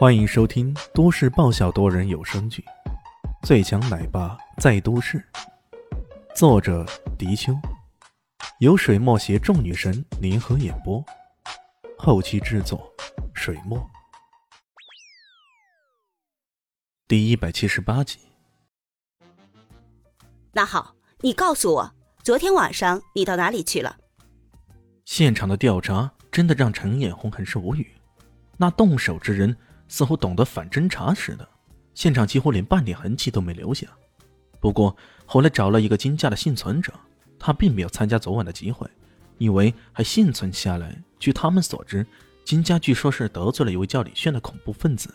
欢迎收听都市爆笑多人有声剧《最强奶爸在都市》，作者：迪秋，由水墨携众女神联合演播，后期制作：水墨。第一百七十八集。那好，你告诉我，昨天晚上你到哪里去了？现场的调查真的让陈眼红很是无语。那动手之人似乎懂得反侦查似的，现场几乎连半点痕迹都没留下。不过后来找了一个金家的幸存者，他并没有参加昨晚的集会，以为还幸存下来。据他们所知，金家据说是得罪了一位叫李炫的恐怖分子，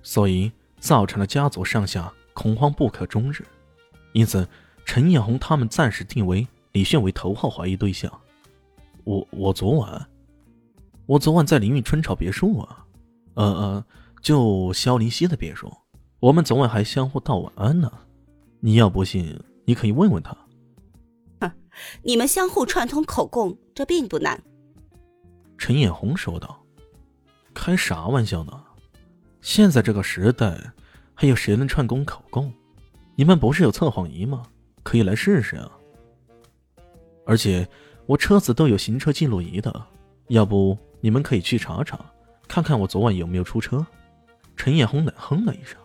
所以造成了家族上下恐慌不可终日。因此，陈艳红他们暂时定为李炫为头号怀疑对象。我我昨晚。我昨晚在凌云春潮别墅啊，呃呃，就肖林熙的别墅。我们昨晚还相互道晚安呢。你要不信，你可以问问他。哼，你们相互串通口供，这并不难。陈艳红说道：“开啥玩笑呢？现在这个时代，还有谁能串供口供？你们不是有测谎仪吗？可以来试试啊。而且我车子都有行车记录仪的，要不？”你们可以去查查，看看我昨晚有没有出车。陈艳红冷哼了一声：“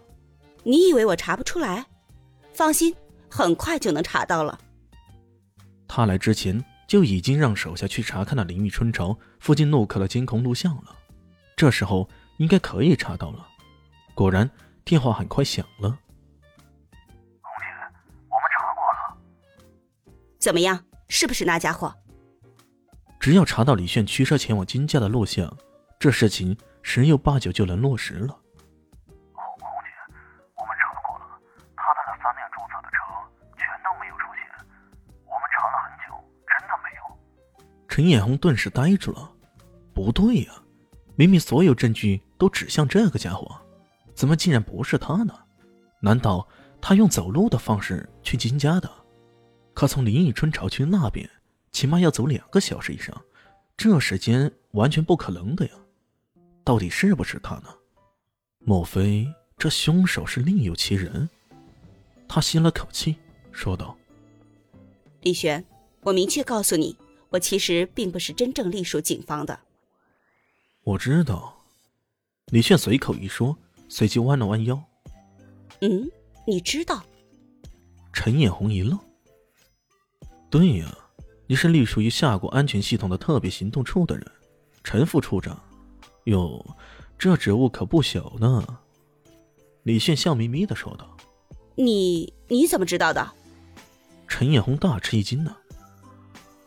你以为我查不出来？放心，很快就能查到了。”他来之前就已经让手下去查看了林玉春潮附近路口的监控录像了，这时候应该可以查到了。果然，电话很快响了。红姐，我们查过了，怎么样？是不是那家伙？只要查到李炫驱车前往金家的录像，这事情十有八九就能落实了。陈艳红顿时呆住了，不对呀，明明所有证据都指向这个家伙，怎么竟然不是他呢？难道他用走路的方式去金家的？可从林忆春朝去那边。起码要走两个小时以上，这时间完全不可能的呀！到底是不是他呢？莫非这凶手是另有其人？他吸了口气，说道：“李璇，我明确告诉你，我其实并不是真正隶属警方的。”我知道。李炫随口一说，随即弯了弯腰。“嗯，你知道？”陈艳红一愣。“对呀。”你是隶属于夏国安全系统的特别行动处的人，陈副处长。哟，这职务可不小呢。李炫笑眯眯的说道：“你你怎么知道的？”陈艳红大吃一惊呢。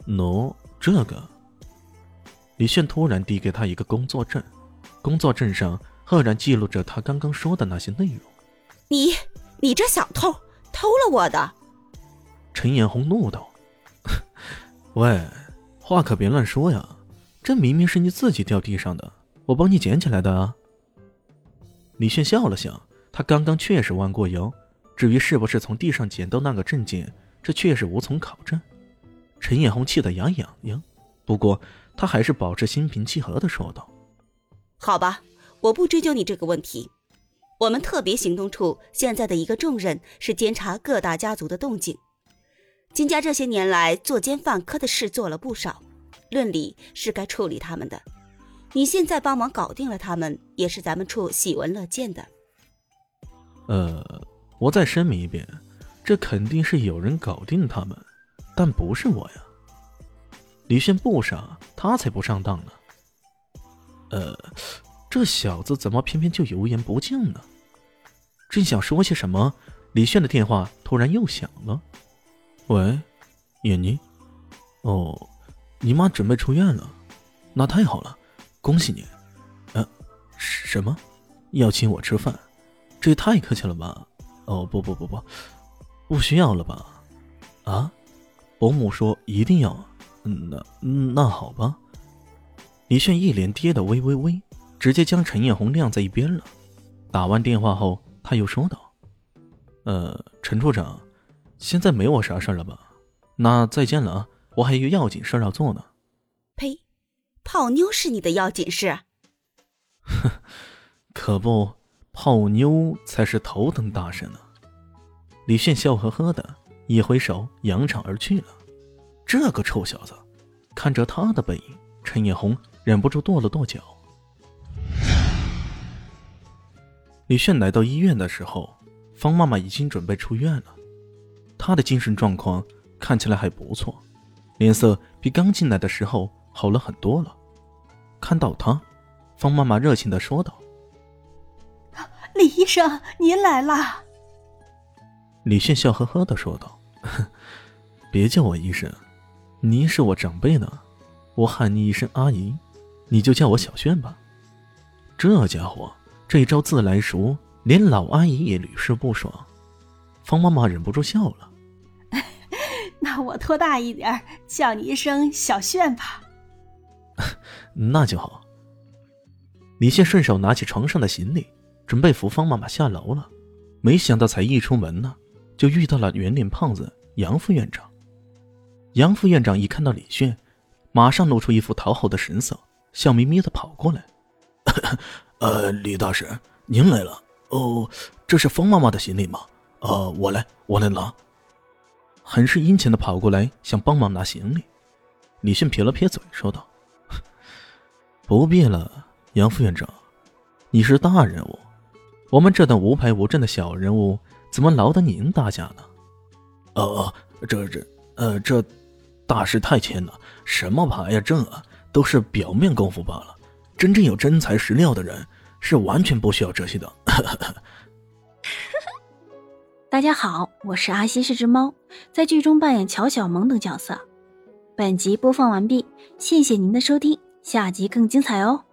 喏，这个。李炫突然递给他一个工作证，工作证上赫然记录着他刚刚说的那些内容。你你这小偷，偷了我的！陈艳红怒道。喂，话可别乱说呀！这明明是你自己掉地上的，我帮你捡起来的啊。李炫笑了笑，他刚刚确实弯过腰，至于是不是从地上捡到那个证件，这确实无从考证。陈艳红气得牙痒痒，不过她还是保持心平气和的说道：“好吧，我不追究你这个问题。我们特别行动处现在的一个重任是监察各大家族的动静。”金家这些年来作奸犯科的事做了不少，论理是该处理他们的。你现在帮忙搞定了他们，也是咱们处喜闻乐见的。呃，我再声明一遍，这肯定是有人搞定他们，但不是我呀。李炫不傻，他才不上当呢。呃，这小子怎么偏偏就油盐不进呢？正想说些什么，李炫的电话突然又响了。喂，眼妮，哦，你妈准备出院了，那太好了，恭喜你。呃，什么？要请我吃饭？这也太客气了吧？哦，不不不不，不需要了吧？啊？伯母说一定要。嗯，那那好吧。李炫一脸爹的微微微，直接将陈艳红晾在一边了。打完电话后，他又说道：“呃，陈处长。”现在没我啥事了吧？那再见了啊！我还有要紧事要做呢。呸！泡妞是你的要紧事？哼，可不，泡妞才是头等大事呢。李炫笑呵呵的一挥手，扬长而去了。这个臭小子，看着他的背影，陈艳红忍不住跺了跺脚。李炫来到医院的时候，方妈妈已经准备出院了。她的精神状况看起来还不错，脸色比刚进来的时候好了很多了。看到他，方妈妈热情的说道：“李医生，您来啦！”李炫笑呵呵的说道：“别叫我医生，您是我长辈呢，我喊你一声阿姨，你就叫我小炫吧。”这家伙这一招自来熟，连老阿姨也屡试不爽。方妈妈忍不住笑了。那我托大一点，叫你一声小炫吧。那就好。李现顺手拿起床上的行李，准备扶方妈妈下楼了。没想到才一出门呢，就遇到了圆脸胖子杨副院长。杨副院长一看到李炫，马上露出一副讨好的神色，笑眯眯的跑过来：“ 呃，李大师，您来了。哦，这是方妈妈的行李吗？呃，我来，我来拿。”很是殷勤的跑过来，想帮忙拿行李。李迅撇了撇嘴，说道：“ 不必了，杨副院长，你是大人物，我们这等无牌无证的小人物，怎么劳得您大驾呢？”“哦哦，这这，呃，这大事太谦了，什么牌呀证啊，都是表面功夫罢了。真正有真材实料的人，是完全不需要这些的。”大家好，我是阿西是只猫，在剧中扮演乔小萌等角色。本集播放完毕，谢谢您的收听，下集更精彩哦。